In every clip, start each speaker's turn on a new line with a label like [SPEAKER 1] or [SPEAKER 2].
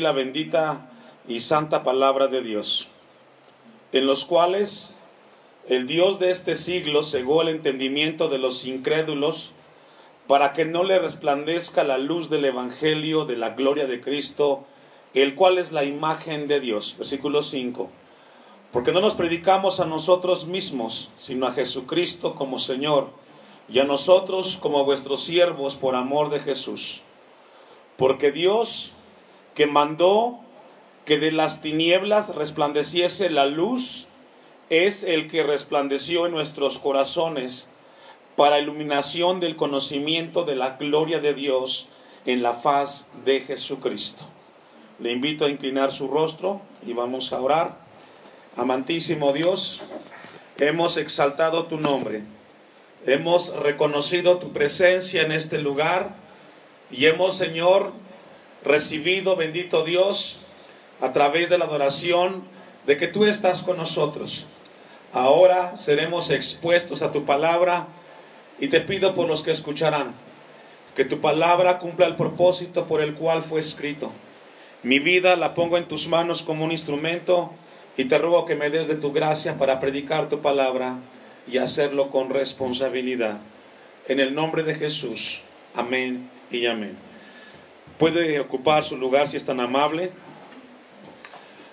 [SPEAKER 1] la bendita y santa palabra de Dios, en los cuales el Dios de este siglo cegó el entendimiento de los incrédulos para que no le resplandezca la luz del Evangelio de la gloria de Cristo, el cual es la imagen de Dios. Versículo 5. Porque no nos predicamos a nosotros mismos, sino a Jesucristo como Señor, y a nosotros como vuestros siervos por amor de Jesús. Porque Dios que mandó que de las tinieblas resplandeciese la luz, es el que resplandeció en nuestros corazones para iluminación del conocimiento de la gloria de Dios en la faz de Jesucristo. Le invito a inclinar su rostro y vamos a orar. Amantísimo Dios, hemos exaltado tu nombre, hemos reconocido tu presencia en este lugar y hemos, Señor, recibido, bendito Dios, a través de la adoración, de que tú estás con nosotros. Ahora seremos expuestos a tu palabra y te pido por los que escucharán, que tu palabra cumpla el propósito por el cual fue escrito. Mi vida la pongo en tus manos como un instrumento y te ruego que me des de tu gracia para predicar tu palabra y hacerlo con responsabilidad. En el nombre de Jesús. Amén y amén. Puede ocupar su lugar si es tan amable.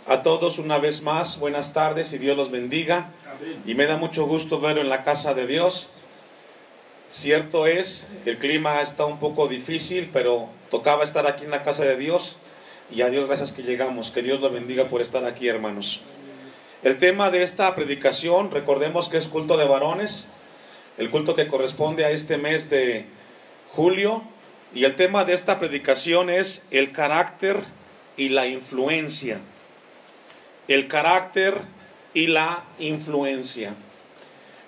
[SPEAKER 1] A todos una vez más, buenas tardes y Dios los bendiga. Y me da mucho gusto verlo en la casa de Dios. Cierto es, el clima está un poco difícil, pero tocaba estar aquí en la casa de Dios. Y a Dios gracias que llegamos. Que Dios lo bendiga por estar aquí, hermanos. El tema de esta predicación, recordemos que es culto de varones, el culto que corresponde a este mes de julio, y el tema de esta predicación es el carácter y la influencia. El carácter y la influencia.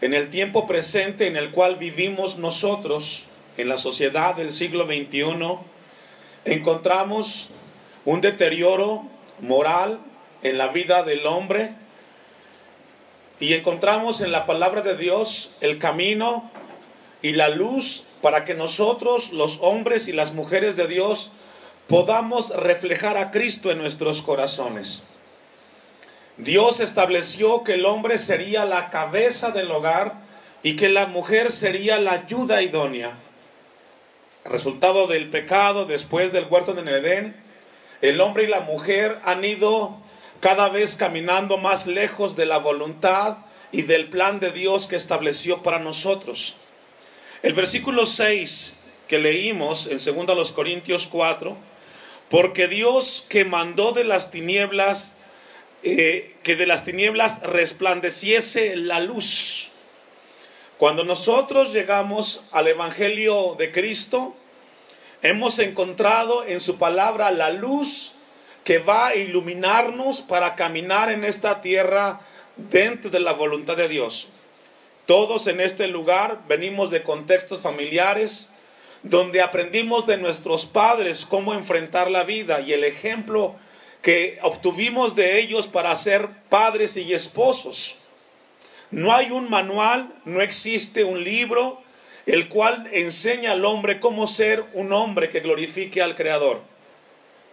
[SPEAKER 1] En el tiempo presente en el cual vivimos nosotros, en la sociedad del siglo XXI, encontramos un deterioro moral en la vida del hombre y encontramos en la palabra de Dios el camino y la luz para que nosotros, los hombres y las mujeres de Dios, podamos reflejar a Cristo en nuestros corazones. Dios estableció que el hombre sería la cabeza del hogar y que la mujer sería la ayuda idónea. Resultado del pecado después del huerto de Edén, el hombre y la mujer han ido cada vez caminando más lejos de la voluntad y del plan de Dios que estableció para nosotros. El versículo 6 que leímos en 2 Corintios 4, porque Dios que mandó de las tinieblas, eh, que de las tinieblas resplandeciese la luz. Cuando nosotros llegamos al Evangelio de Cristo, hemos encontrado en su palabra la luz que va a iluminarnos para caminar en esta tierra dentro de la voluntad de Dios. Todos en este lugar venimos de contextos familiares donde aprendimos de nuestros padres cómo enfrentar la vida y el ejemplo que obtuvimos de ellos para ser padres y esposos. No hay un manual, no existe un libro el cual enseña al hombre cómo ser un hombre que glorifique al Creador.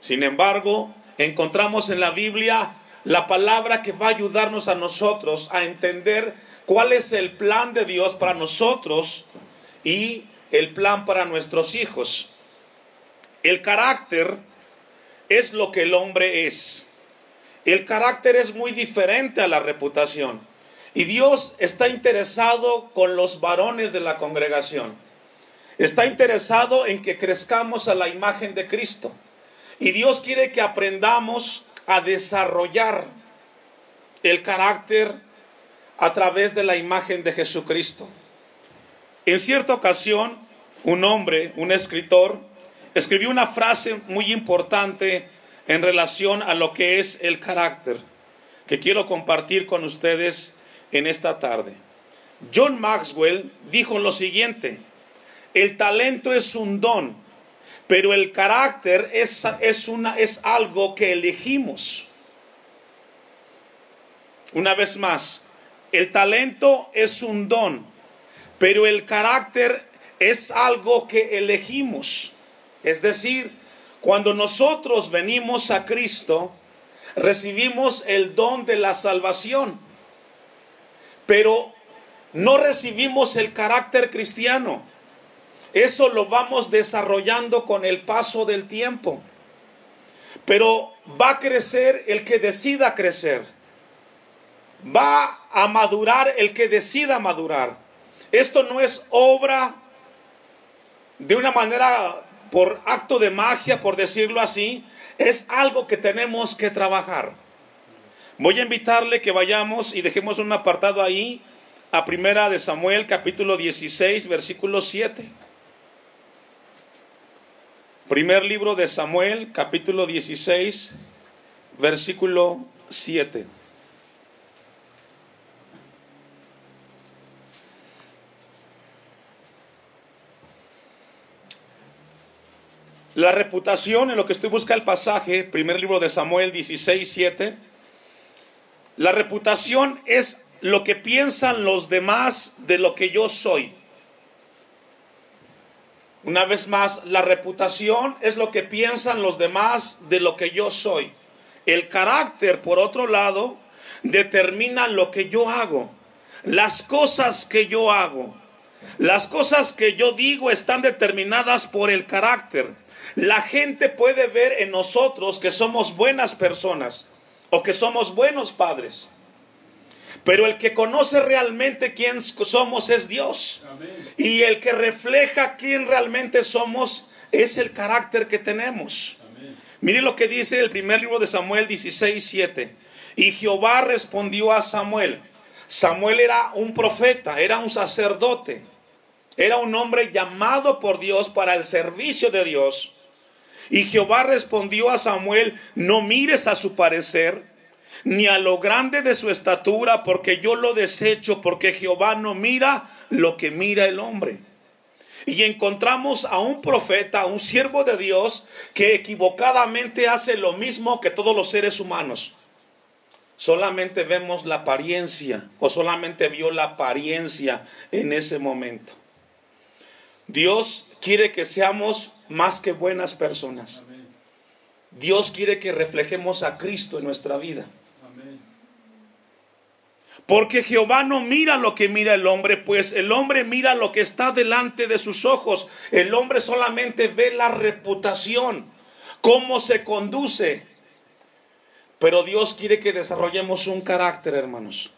[SPEAKER 1] Sin embargo, encontramos en la Biblia la palabra que va a ayudarnos a nosotros a entender cuál es el plan de Dios para nosotros y el plan para nuestros hijos. El carácter es lo que el hombre es. El carácter es muy diferente a la reputación. Y Dios está interesado con los varones de la congregación. Está interesado en que crezcamos a la imagen de Cristo. Y Dios quiere que aprendamos a desarrollar el carácter a través de la imagen de Jesucristo. En cierta ocasión, un hombre, un escritor, escribió una frase muy importante en relación a lo que es el carácter, que quiero compartir con ustedes en esta tarde. John Maxwell dijo lo siguiente, el talento es un don, pero el carácter es, es, una, es algo que elegimos. Una vez más, el talento es un don, pero el carácter es algo que elegimos. Es decir, Cuando nosotros venimos a Cristo, recibimos el don de la salvación, pero no recibimos el carácter cristiano. Eso lo vamos desarrollando con el paso del tiempo. Pero va a crecer el que decida crecer. Va a madurar el que decida madurar. Esto no es obra de una manera por acto de magia, por decirlo así, es algo que tenemos que trabajar. Voy a invitarle que vayamos y dejemos un apartado ahí a Primera de Samuel capítulo 16 versículo 7. Primer libro de Samuel capítulo 16 versículo 7. La reputación, en lo que estoy buscando el pasaje, primer libro de Samuel 16, 7. La reputación es lo que piensan los demás de lo que yo soy. Una vez más, la reputación es lo que piensan los demás de lo que yo soy. El carácter, por otro lado, determina lo que yo hago. Las cosas que yo hago. Las cosas que yo digo están determinadas por el carácter. La gente puede ver en nosotros que somos buenas personas o que somos buenos padres. Pero el que conoce realmente quién somos es Dios. Y el que refleja quién realmente somos es el carácter que tenemos. Mire lo que dice el primer libro de Samuel 16, 7. Y Jehová respondió a Samuel. Samuel era un profeta, era un sacerdote, era un hombre llamado por Dios para el servicio de Dios. Y Jehová respondió a Samuel, no mires a su parecer, ni a lo grande de su estatura, porque yo lo desecho, porque Jehová no mira lo que mira el hombre. Y encontramos a un profeta, a un siervo de Dios, que equivocadamente hace lo mismo que todos los seres humanos. Solamente vemos la apariencia, o solamente vio la apariencia en ese momento. Dios quiere que seamos más que buenas personas. Dios quiere que reflejemos a Cristo en nuestra vida. Porque Jehová no mira lo que mira el hombre, pues el hombre mira lo que está delante de sus ojos. El hombre solamente ve la reputación, cómo se conduce. Pero Dios quiere que desarrollemos un carácter, hermanos.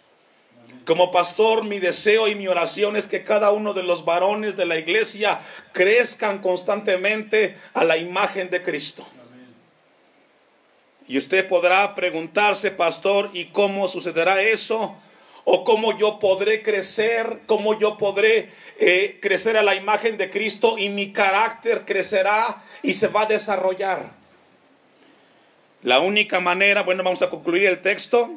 [SPEAKER 1] Como pastor, mi deseo y mi oración es que cada uno de los varones de la iglesia crezcan constantemente a la imagen de Cristo. Y usted podrá preguntarse, pastor, ¿y cómo sucederá eso? ¿O cómo yo podré crecer? ¿Cómo yo podré eh, crecer a la imagen de Cristo y mi carácter crecerá y se va a desarrollar? La única manera, bueno, vamos a concluir el texto.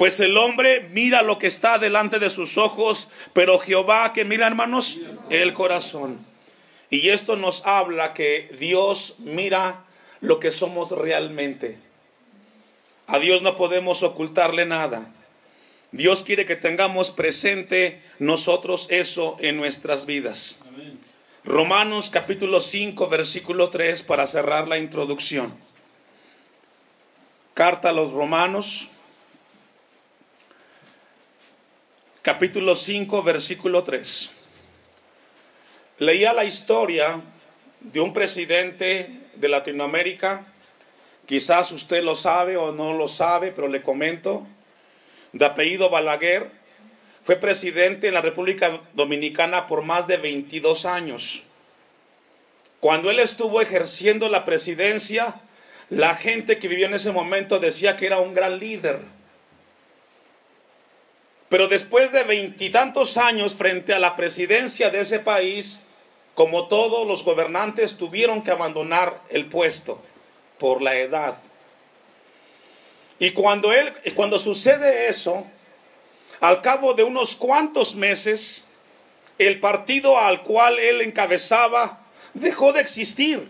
[SPEAKER 1] Pues el hombre mira lo que está delante de sus ojos, pero Jehová que mira, hermanos, el corazón. Y esto nos habla que Dios mira lo que somos realmente. A Dios no podemos ocultarle nada. Dios quiere que tengamos presente nosotros eso en nuestras vidas. Romanos capítulo 5, versículo 3 para cerrar la introducción. Carta a los Romanos capítulo 5, versículo 3. Leía la historia de un presidente de Latinoamérica, quizás usted lo sabe o no lo sabe, pero le comento, de apellido Balaguer, fue presidente en la República Dominicana por más de 22 años. Cuando él estuvo ejerciendo la presidencia, la gente que vivía en ese momento decía que era un gran líder pero después de veintitantos años frente a la presidencia de ese país, como todos los gobernantes tuvieron que abandonar el puesto por la edad. Y cuando él cuando sucede eso, al cabo de unos cuantos meses, el partido al cual él encabezaba dejó de existir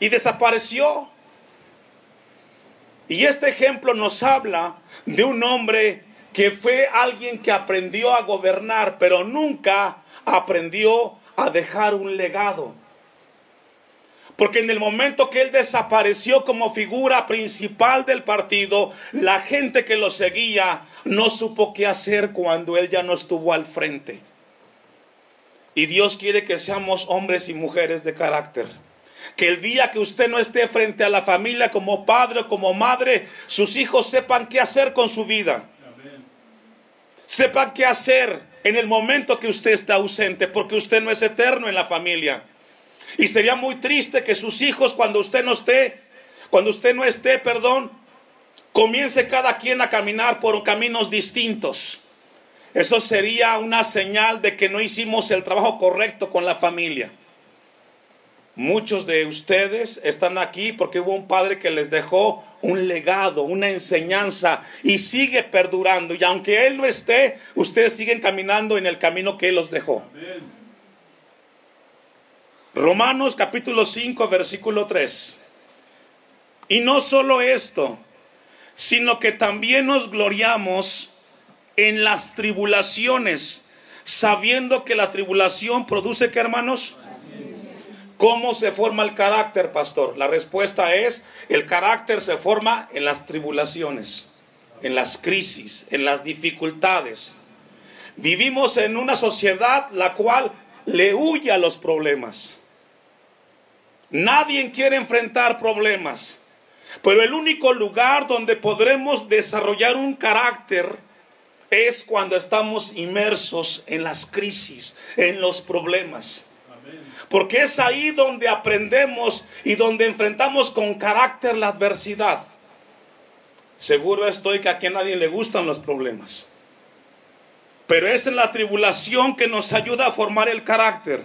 [SPEAKER 1] y desapareció. Y este ejemplo nos habla de un hombre que fue alguien que aprendió a gobernar, pero nunca aprendió a dejar un legado. Porque en el momento que él desapareció como figura principal del partido, la gente que lo seguía no supo qué hacer cuando él ya no estuvo al frente. Y Dios quiere que seamos hombres y mujeres de carácter. Que el día que usted no esté frente a la familia como padre o como madre, sus hijos sepan qué hacer con su vida. Sepan qué hacer en el momento que usted está ausente, porque usted no es eterno en la familia. Y sería muy triste que sus hijos cuando usted no esté, cuando usted no esté, perdón, comience cada quien a caminar por caminos distintos. Eso sería una señal de que no hicimos el trabajo correcto con la familia. Muchos de ustedes están aquí porque hubo un padre que les dejó un legado, una enseñanza y sigue perdurando. Y aunque Él no esté, ustedes siguen caminando en el camino que Él los dejó. Romanos capítulo 5, versículo 3. Y no solo esto, sino que también nos gloriamos en las tribulaciones, sabiendo que la tribulación produce, ¿qué hermanos? ¿Cómo se forma el carácter, pastor? La respuesta es, el carácter se forma en las tribulaciones, en las crisis, en las dificultades. Vivimos en una sociedad la cual le huye a los problemas. Nadie quiere enfrentar problemas, pero el único lugar donde podremos desarrollar un carácter es cuando estamos inmersos en las crisis, en los problemas. Porque es ahí donde aprendemos y donde enfrentamos con carácter la adversidad. Seguro estoy que aquí a nadie le gustan los problemas. Pero es en la tribulación que nos ayuda a formar el carácter.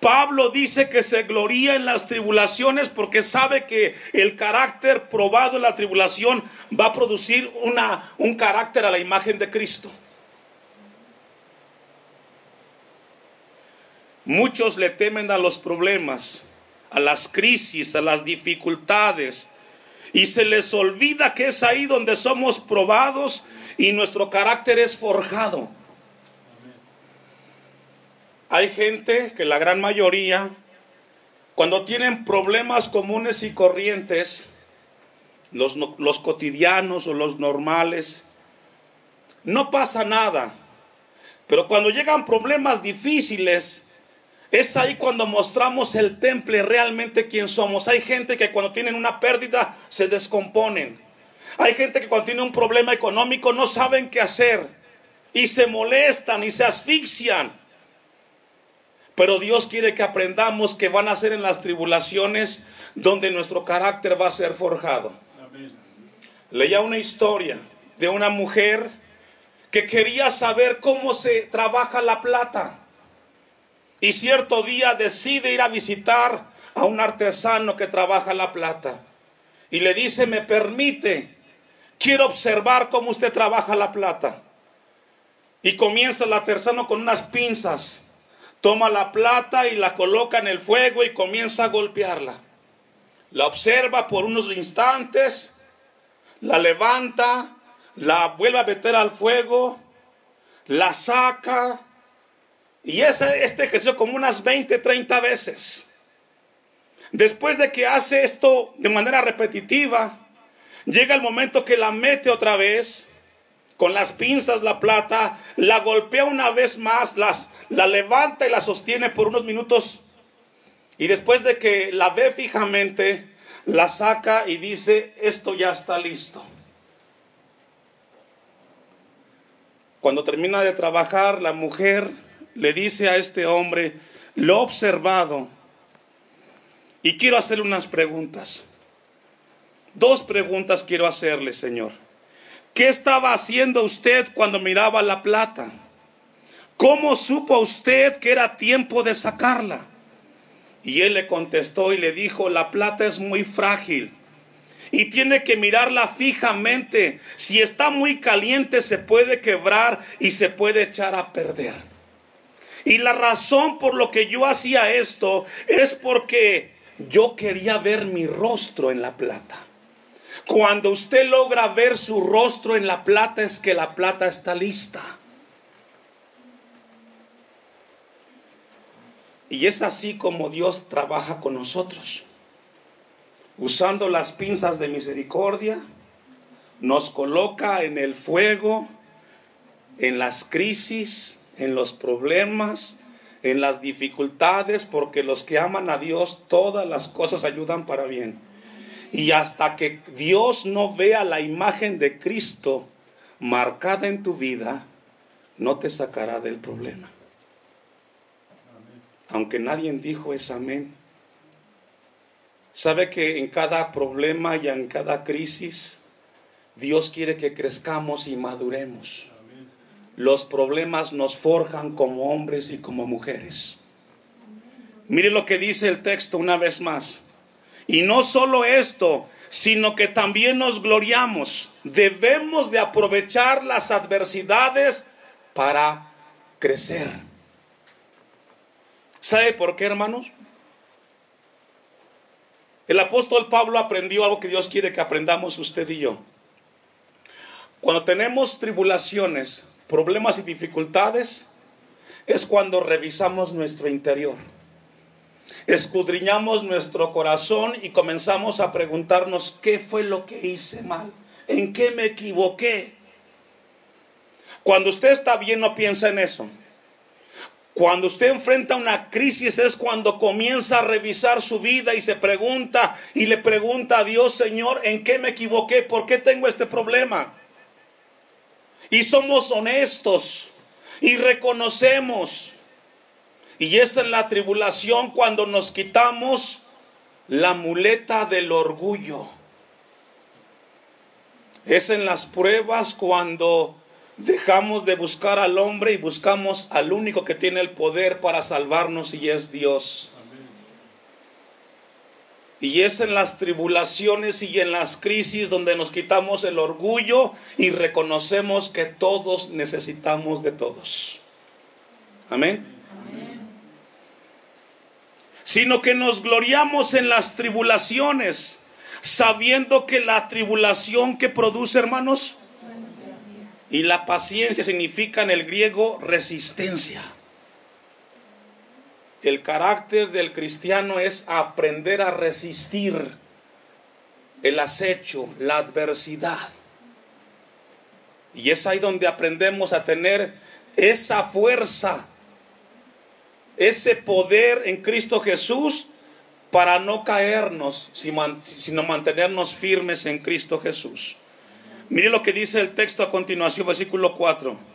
[SPEAKER 1] Pablo dice que se gloría en las tribulaciones porque sabe que el carácter probado en la tribulación va a producir una, un carácter a la imagen de Cristo. Muchos le temen a los problemas, a las crisis, a las dificultades. Y se les olvida que es ahí donde somos probados y nuestro carácter es forjado. Hay gente que la gran mayoría, cuando tienen problemas comunes y corrientes, los, los cotidianos o los normales, no pasa nada. Pero cuando llegan problemas difíciles, es ahí cuando mostramos el temple realmente quién somos. Hay gente que cuando tienen una pérdida se descomponen. Hay gente que cuando tiene un problema económico no saben qué hacer y se molestan y se asfixian. Pero Dios quiere que aprendamos que van a ser en las tribulaciones donde nuestro carácter va a ser forjado. Leía una historia de una mujer que quería saber cómo se trabaja la plata. Y cierto día decide ir a visitar a un artesano que trabaja la plata. Y le dice, me permite, quiero observar cómo usted trabaja la plata. Y comienza el artesano con unas pinzas. Toma la plata y la coloca en el fuego y comienza a golpearla. La observa por unos instantes, la levanta, la vuelve a meter al fuego, la saca, y ese, este ejercicio como unas 20, 30 veces. Después de que hace esto de manera repetitiva, llega el momento que la mete otra vez con las pinzas la plata, la golpea una vez más, las, la levanta y la sostiene por unos minutos. Y después de que la ve fijamente, la saca y dice, esto ya está listo. Cuando termina de trabajar, la mujer le dice a este hombre, lo he observado y quiero hacerle unas preguntas. Dos preguntas quiero hacerle, Señor. ¿Qué estaba haciendo usted cuando miraba la plata? ¿Cómo supo usted que era tiempo de sacarla? Y él le contestó y le dijo, la plata es muy frágil y tiene que mirarla fijamente. Si está muy caliente se puede quebrar y se puede echar a perder. Y la razón por lo que yo hacía esto es porque yo quería ver mi rostro en la plata. Cuando usted logra ver su rostro en la plata es que la plata está lista. Y es así como Dios trabaja con nosotros. usando las pinzas de misericordia, nos coloca en el fuego, en las crisis, en los problemas, en las dificultades, porque los que aman a Dios, todas las cosas ayudan para bien. Y hasta que Dios no vea la imagen de Cristo marcada en tu vida, no te sacará del problema. Aunque nadie dijo es amén. Sabe que en cada problema y en cada crisis, Dios quiere que crezcamos y maduremos. Los problemas nos forjan como hombres y como mujeres. Mire lo que dice el texto una vez más. Y no solo esto, sino que también nos gloriamos. Debemos de aprovechar las adversidades para crecer. ¿Sabe por qué, hermanos? El apóstol Pablo aprendió algo que Dios quiere que aprendamos usted y yo. Cuando tenemos tribulaciones, problemas y dificultades, es cuando revisamos nuestro interior. Escudriñamos nuestro corazón y comenzamos a preguntarnos qué fue lo que hice mal, en qué me equivoqué. Cuando usted está bien no piensa en eso. Cuando usted enfrenta una crisis es cuando comienza a revisar su vida y se pregunta y le pregunta a Dios, Señor, ¿en qué me equivoqué? ¿Por qué tengo este problema? Y somos honestos y reconocemos. Y es en la tribulación cuando nos quitamos la muleta del orgullo. Es en las pruebas cuando dejamos de buscar al hombre y buscamos al único que tiene el poder para salvarnos y es Dios. Y es en las tribulaciones y en las crisis donde nos quitamos el orgullo y reconocemos que todos necesitamos de todos. Amén. Sino que nos gloriamos en las tribulaciones, sabiendo que la tribulación que produce, hermanos, y la paciencia significa en el griego resistencia. El carácter del cristiano es aprender a resistir el acecho, la adversidad. Y es ahí donde aprendemos a tener esa fuerza, ese poder en Cristo Jesús para no caernos, sino mantenernos firmes en Cristo Jesús. Mire lo que dice el texto a continuación, versículo 4.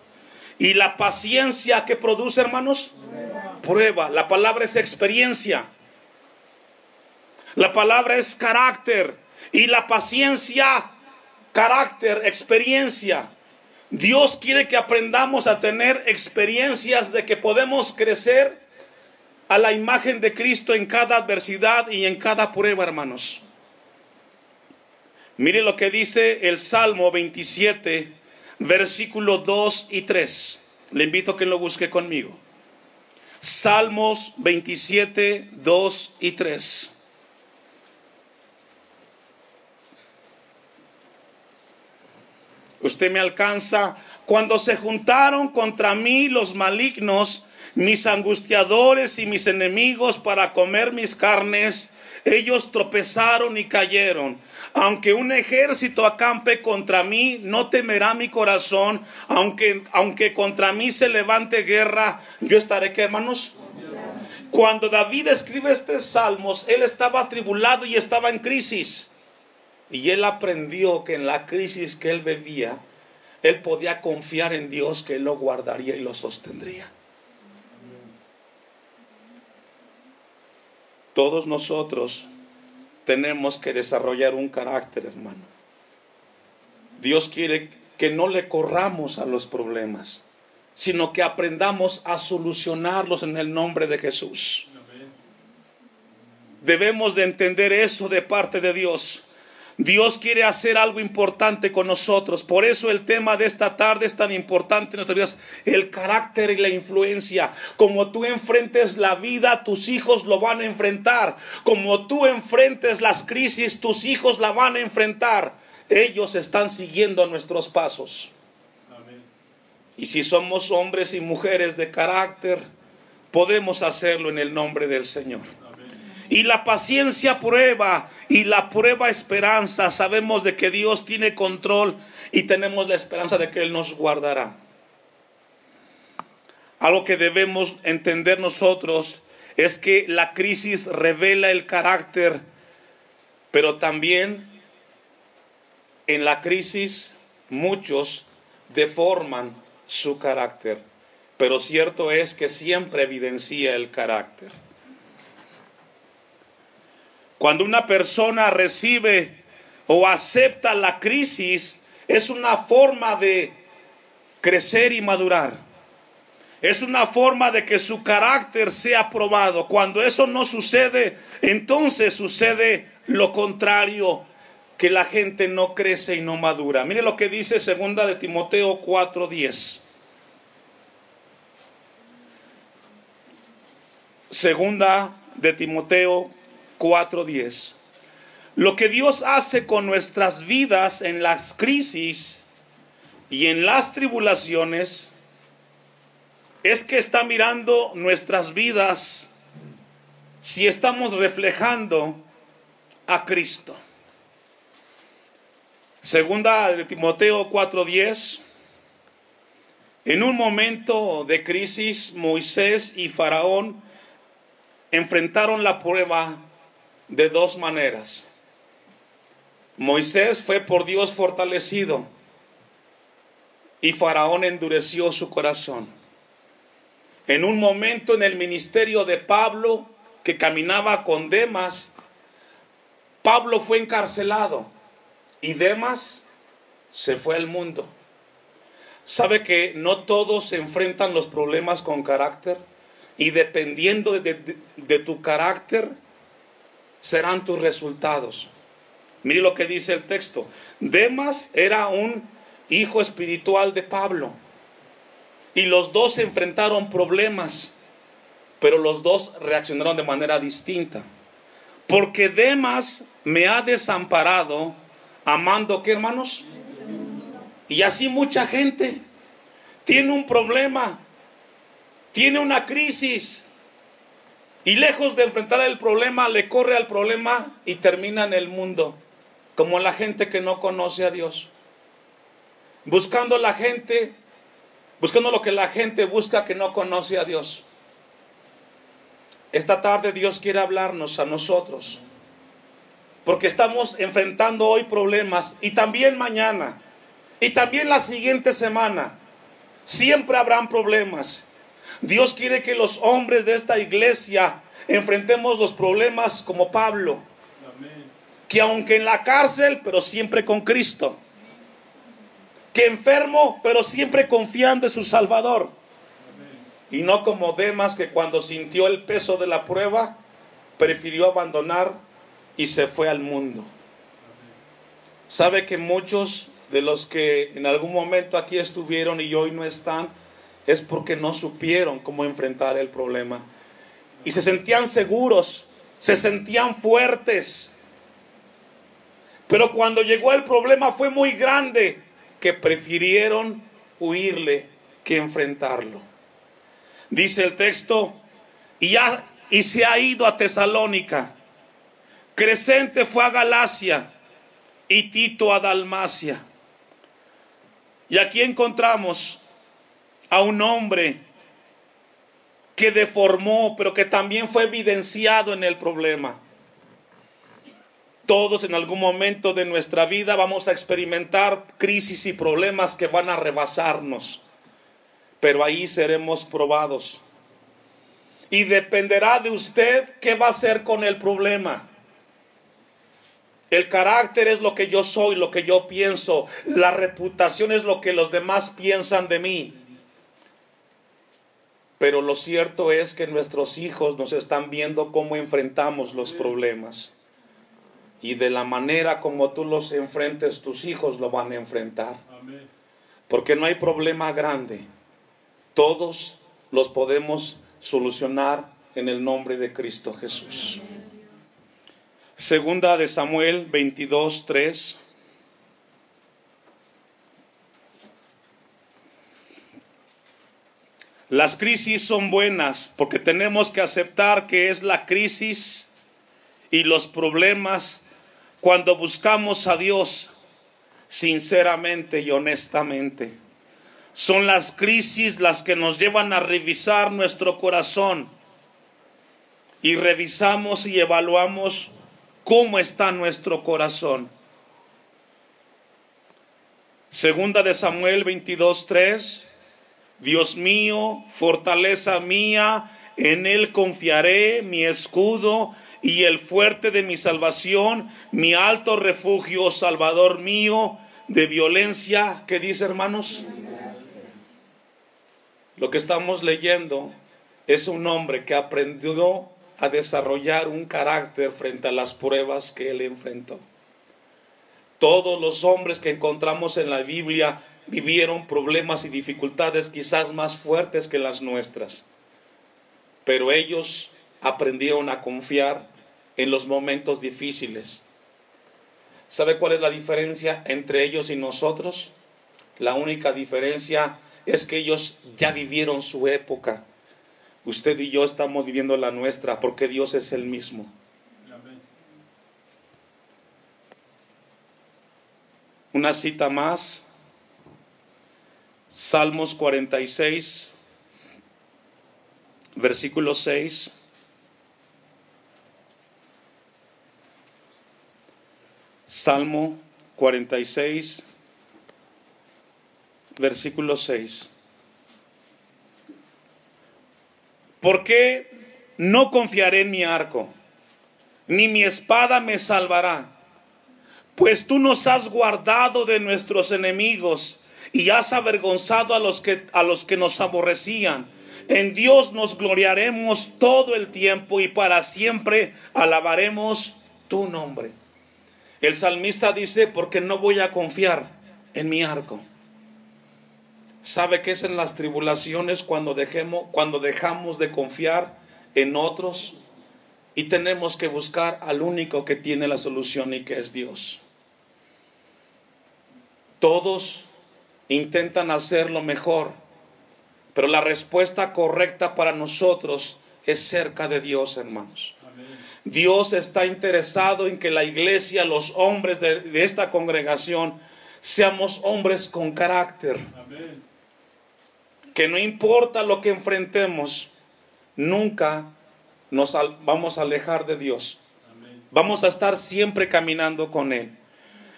[SPEAKER 1] Y la paciencia que produce, hermanos, prueba, la palabra es experiencia, la palabra es carácter y la paciencia, carácter, experiencia. Dios quiere que aprendamos a tener experiencias de que podemos crecer a la imagen de Cristo en cada adversidad y en cada prueba, hermanos. Mire lo que dice el Salmo 27, versículo 2 y 3. Le invito a que lo busque conmigo. Salmos 27, 2 y 3. Usted me alcanza. Cuando se juntaron contra mí los malignos, mis angustiadores y mis enemigos para comer mis carnes, ellos tropezaron y cayeron. Aunque un ejército acampe contra mí, no temerá mi corazón. Aunque, aunque contra mí se levante guerra, yo estaré, ¿qué hermanos? Cuando David escribe este salmos, él estaba atribulado y estaba en crisis. Y él aprendió que en la crisis que él vivía, él podía confiar en Dios que él lo guardaría y lo sostendría. Todos nosotros tenemos que desarrollar un carácter, hermano. Dios quiere que no le corramos a los problemas, sino que aprendamos a solucionarlos en el nombre de Jesús. Debemos de entender eso de parte de Dios. Dios quiere hacer algo importante con nosotros. Por eso el tema de esta tarde es tan importante en nuestras vidas. El carácter y la influencia. Como tú enfrentes la vida, tus hijos lo van a enfrentar. Como tú enfrentes las crisis, tus hijos la van a enfrentar. Ellos están siguiendo nuestros pasos. Y si somos hombres y mujeres de carácter, podemos hacerlo en el nombre del Señor. Y la paciencia prueba y la prueba esperanza. Sabemos de que Dios tiene control y tenemos la esperanza de que Él nos guardará. Algo que debemos entender nosotros es que la crisis revela el carácter, pero también en la crisis muchos deforman su carácter, pero cierto es que siempre evidencia el carácter. Cuando una persona recibe o acepta la crisis, es una forma de crecer y madurar. Es una forma de que su carácter sea probado. Cuando eso no sucede, entonces sucede lo contrario, que la gente no crece y no madura. Mire lo que dice segunda de Timoteo 4:10. Segunda de Timoteo 4:10. Lo que Dios hace con nuestras vidas en las crisis y en las tribulaciones es que está mirando nuestras vidas si estamos reflejando a Cristo. Segunda de Timoteo 4:10. En un momento de crisis, Moisés y Faraón enfrentaron la prueba de dos maneras. Moisés fue por Dios fortalecido y Faraón endureció su corazón. En un momento en el ministerio de Pablo, que caminaba con Demas, Pablo fue encarcelado y Demas se fue al mundo. ¿Sabe que no todos se enfrentan los problemas con carácter? Y dependiendo de, de, tu carácter, serán tus resultados. Mire lo que dice el texto. Demas era un hijo espiritual de Pablo. Y los dos se enfrentaron problemas, pero los dos reaccionaron de manera distinta. Porque Demas me ha desamparado amando, ¿qué hermanos? Y así mucha gente tiene un problema, tiene una crisis. Y lejos de enfrentar el problema, le corre al problema y termina en el mundo, como la gente que no conoce a Dios. Buscando la gente, buscando lo que la gente busca que no conoce a Dios. Esta tarde Dios quiere hablarnos a nosotros porque estamos enfrentando hoy problemas y también mañana y también la siguiente semana. Siempre habrán problemas. Dios quiere que los hombres de esta iglesia enfrentemos los problemas como Pablo. Que aunque en la cárcel, pero siempre con Cristo. Que enfermo, pero siempre confiando en su Salvador. Y no como Demas que cuando sintió el peso de la prueba, prefirió abandonar y se fue al mundo. Sabe que muchos de los que en algún momento aquí estuvieron y hoy no están, es porque no supieron cómo enfrentar el problema. Y se sentían seguros, se sentían fuertes. Pero cuando llegó el problema fue muy grande que prefirieron huirle que enfrentarlo. Dice el texto, y, y se ha ido a Tesalónica Crescente fue a Galacia y Tito a Dalmacia. Y aquí encontramos a un hombre que deformó, pero que también fue evidenciado en el problema. Todos en algún momento de nuestra vida vamos a experimentar crisis y problemas que van a rebasarnos, pero ahí seremos probados. Y dependerá de usted qué va a hacer con el problema. El carácter es lo que yo soy, lo que yo pienso. La reputación es lo que los demás piensan de mí. Pero lo cierto es que nuestros hijos nos están viendo cómo enfrentamos los problemas. Y de la manera como tú los enfrentes, tus hijos lo van a enfrentar. Porque no hay problema grande. Todos los podemos solucionar en el nombre de Cristo Jesús. Segunda de Samuel 22, 3. Las crisis son buenas porque tenemos que aceptar que es la crisis y los problemas cuando buscamos a Dios sinceramente y honestamente. Son las crisis las que nos llevan a revisar nuestro corazón y revisamos y evaluamos cómo está nuestro corazón. Segunda de Samuel 22:3 Dios mío, fortaleza mía, en él confiaré, mi escudo y el fuerte de mi salvación, mi alto refugio, salvador mío, de violencia, ¿qué dice hermanos? Lo que estamos leyendo es un hombre que aprendió a desarrollar un carácter frente a las pruebas que él enfrentó. Todos los hombres que encontramos en la Biblia vivieron problemas y dificultades quizás más fuertes que las nuestras, pero ellos aprendieron a confiar en los momentos difíciles. ¿Sabe cuál es la diferencia entre ellos y nosotros? La única diferencia es que ellos ya vivieron su época. Usted y yo estamos viviendo la nuestra porque Dios es el mismo. Una cita más. Salmos 46, versículo 6. Salmo 46, versículo 6. ¿Por qué no confiaré en mi arco? Ni mi espada me salvará. Pues tú nos has guardado de nuestros enemigos y has avergonzado a los que, a los que nos aborrecían. En Dios nos gloriaremos todo el tiempo y para siempre alabaremos tu nombre. El salmista dice, porque no voy a confiar en mi arco. ¿Sabe qué es en las tribulaciones cuando, dejemos, cuando dejamos de confiar en otros y tenemos que buscar al único que tiene la solución y que es Dios? Todos intentan hacer lo mejor, pero la respuesta correcta para nosotros es cerca de Dios, hermanos. Dios está interesado en que la iglesia, los hombres de, esta congregación, seamos hombres con carácter. Que no importa lo que enfrentemos, nunca nos vamos a alejar de Dios. Vamos a estar siempre caminando con Él.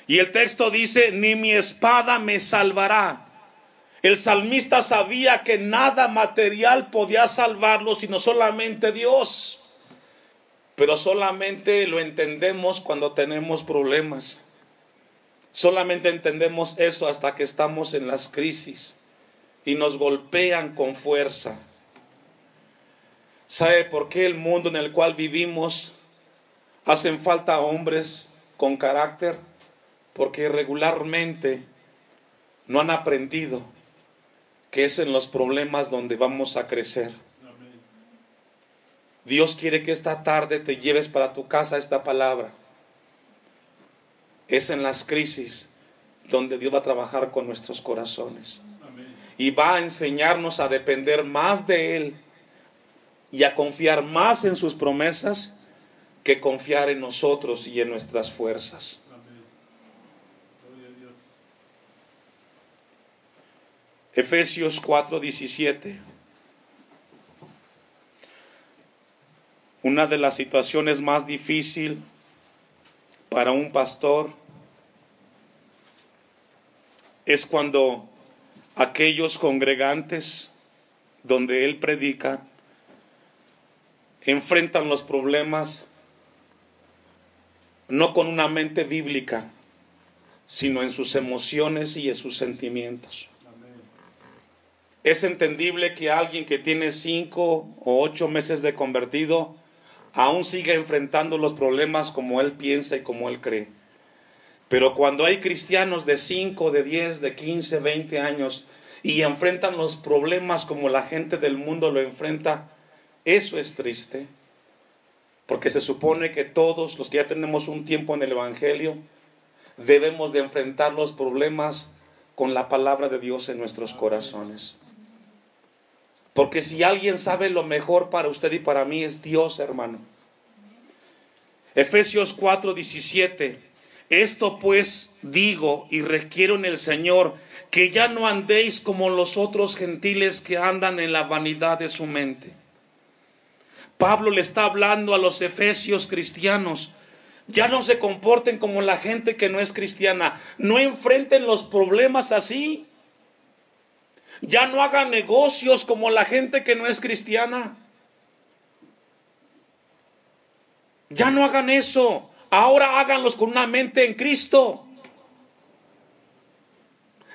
[SPEAKER 1] Y el texto dice, ni mi espada me salvará. El salmista sabía que nada material podía salvarlo, sino solamente Dios pero solamente lo entendemos cuando tenemos problemas. Solamente entendemos eso hasta que estamos en las crisis y nos golpean con fuerza. ¿Sabe por qué el mundo en el cual vivimos hacen falta hombres con carácter? Porque regularmente no han aprendido que es en los problemas donde vamos a crecer. Dios quiere que esta tarde te lleves para tu casa esta palabra. Es en las crisis donde Dios va a trabajar con nuestros corazones. Y va a enseñarnos a depender más de Él y a confiar más en sus promesas que confiar en nosotros y en nuestras fuerzas. Efesios 4:17. Una de las situaciones más difíciles para un pastor es cuando aquellos congregantes donde él predica enfrentan los problemas no con una mente bíblica, sino en sus emociones y en sus sentimientos. Es entendible que alguien que tiene cinco o ocho meses de convertido aún sigue enfrentando los problemas como él piensa y como él cree. Pero cuando hay cristianos de 5, de 10, de 15, 20 años y enfrentan los problemas como la gente del mundo lo enfrenta, eso es triste. Porque se supone que todos los que ya tenemos un tiempo en el Evangelio debemos de enfrentar los problemas con la palabra de Dios en nuestros corazones. Porque si alguien sabe lo mejor para usted y para mí es Dios, hermano. Efesios 4, 17. Esto pues digo y requiero en el Señor que ya no andéis como los otros gentiles que andan en la vanidad de su mente. Pablo le está hablando a los efesios cristianos. Ya no se comporten como la gente que no es cristiana. No enfrenten los problemas así. Ya no hagan negocios como la gente que no es cristiana. Ya no hagan eso. Ahora háganlos con una mente en Cristo.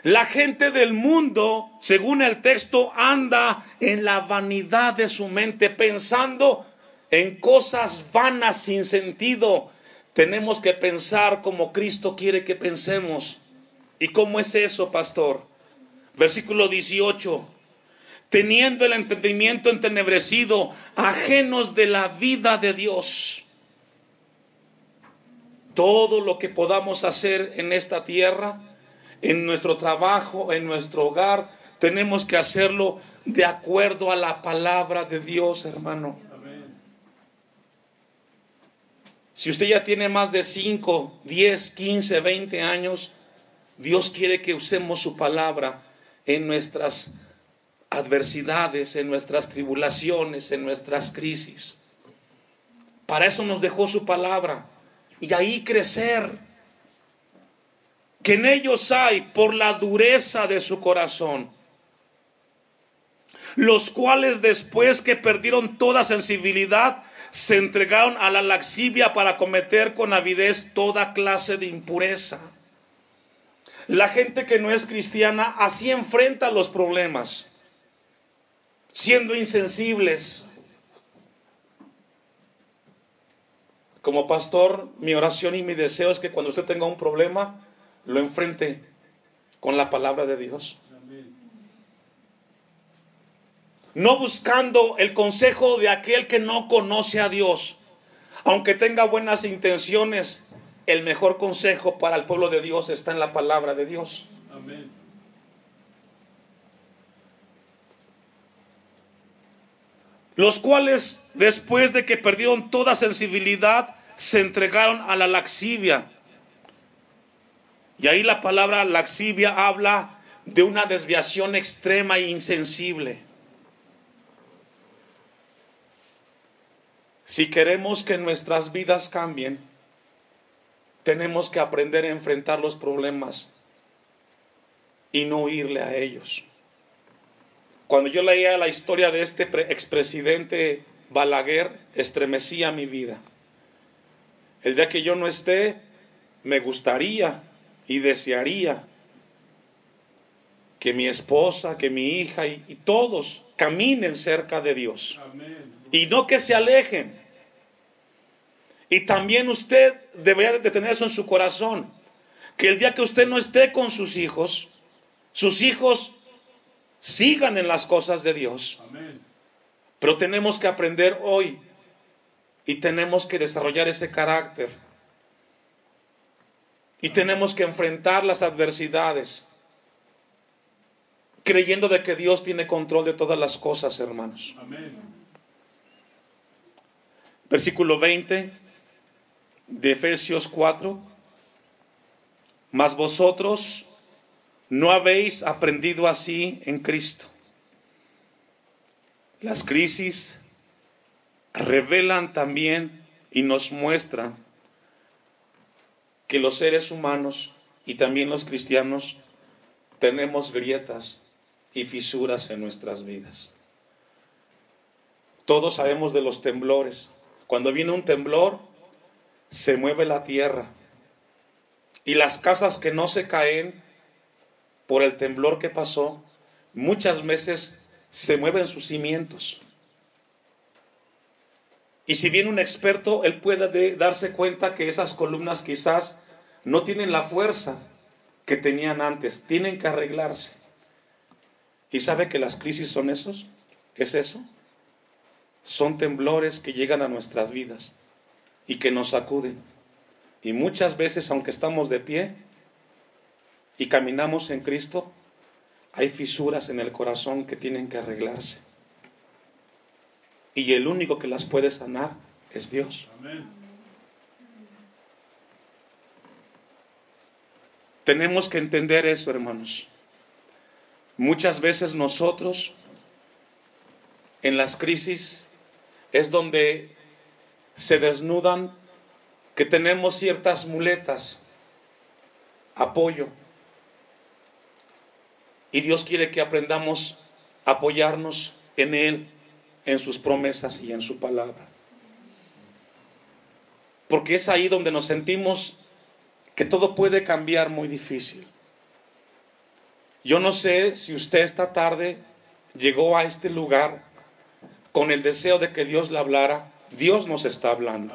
[SPEAKER 1] La gente del mundo, según el texto, anda en la vanidad de su mente, pensando en cosas vanas sin sentido. Tenemos que pensar como Cristo quiere que pensemos. ¿Y cómo es eso, pastor? Versículo 18. Teniendo el entendimiento entenebrecido, ajenos de la vida de Dios. Todo lo que podamos hacer en esta tierra, en nuestro trabajo, en nuestro hogar, tenemos que hacerlo de acuerdo a la palabra de Dios, hermano. Si usted ya tiene más de 5, 10, 15, 20 años, Dios quiere que usemos su palabra en nuestras adversidades, en nuestras tribulaciones, en nuestras crisis. Para eso nos dejó su palabra y ahí crecer que en ellos hay por la dureza de su corazón, los cuales después que perdieron toda sensibilidad, se entregaron a la laxivia para cometer con avidez toda clase de impureza. La gente que no es cristiana así enfrenta los problemas, siendo insensibles. Como pastor, mi oración y mi deseo es que cuando usted tenga un problema, lo enfrente con la palabra de Dios. No buscando el consejo de aquel que no conoce a Dios. Aunque tenga buenas intenciones, el mejor consejo para el pueblo de Dios está en la palabra de Dios. Los cuales, después de que perdieron toda sensibilidad, se entregaron a la laxivia y ahí la palabra laxivia habla de una desviación extrema e insensible. Si queremos que nuestras vidas cambien, tenemos que aprender a enfrentar los problemas y no huirle a ellos. Cuando yo leía la historia de este expresidente Balaguer, estremecía mi vida. El día que yo no esté, me gustaría y desearía que mi esposa, que mi hija y, todos caminen cerca de Dios. Y no que se alejen. Y también usted debería de tener eso en su corazón. Que el día que usted no esté con sus hijos, sus hijos sigan en las cosas de Dios. Pero tenemos que aprender hoy y tenemos que desarrollar ese carácter y tenemos que enfrentar las adversidades creyendo de que Dios tiene control de todas las cosas, hermanos. Versículo 20 de Efesios 4. Mas vosotros no habéis aprendido así en Cristo. Las crisis revelan también y nos muestran que los seres humanos y también los cristianos tenemos grietas y fisuras en nuestras vidas. Todos sabemos de los temblores. Cuando viene un temblor, se mueve la tierra. Y las casas que no se caen por el temblor que pasó, muchas veces se mueven sus cimientos. Y si viene un experto, él puede darse cuenta que esas columnas quizás no tienen la fuerza que tenían antes, tienen que arreglarse. ¿Y sabe que las crisis son esos? ¿Es eso? Son temblores que llegan a nuestras vidas y que nos sacuden. Y muchas veces, aunque estamos de pie y caminamos en Cristo, hay fisuras en el corazón que tienen que arreglarse. Y el único que las puede sanar es Dios. Amén. Tenemos que entender eso, hermanos. Muchas veces nosotros, en las crisis, es donde se desnudan que tenemos ciertas muletas, apoyo. Y Dios quiere que aprendamos a apoyarnos en Él, en sus promesas y en su palabra. Porque es ahí donde nos sentimos que todo puede cambiar muy difícil. Yo no sé si usted esta tarde llegó a este lugar con el deseo de que Dios le hablara. Dios nos está hablando.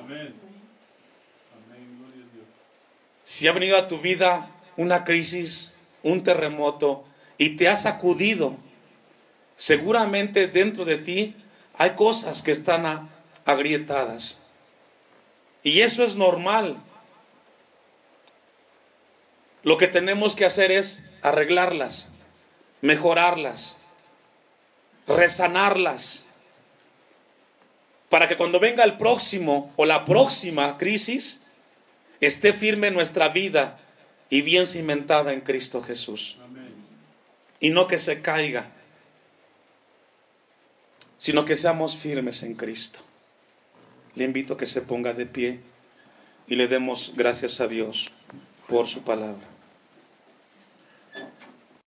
[SPEAKER 1] Si ha venido a tu vida una crisis, un terremoto, y te ha sacudido, seguramente dentro de ti hay cosas que están agrietadas. Y eso es normal. Lo que tenemos que hacer es arreglarlas, mejorarlas, resanarlas, para que cuando venga el próximo o la próxima crisis, esté firme nuestra vida y bien cimentada en Cristo Jesús. Y no que se caiga, sino que seamos firmes en Cristo. Le invito a que se ponga de pie y le demos gracias a Dios por su palabra.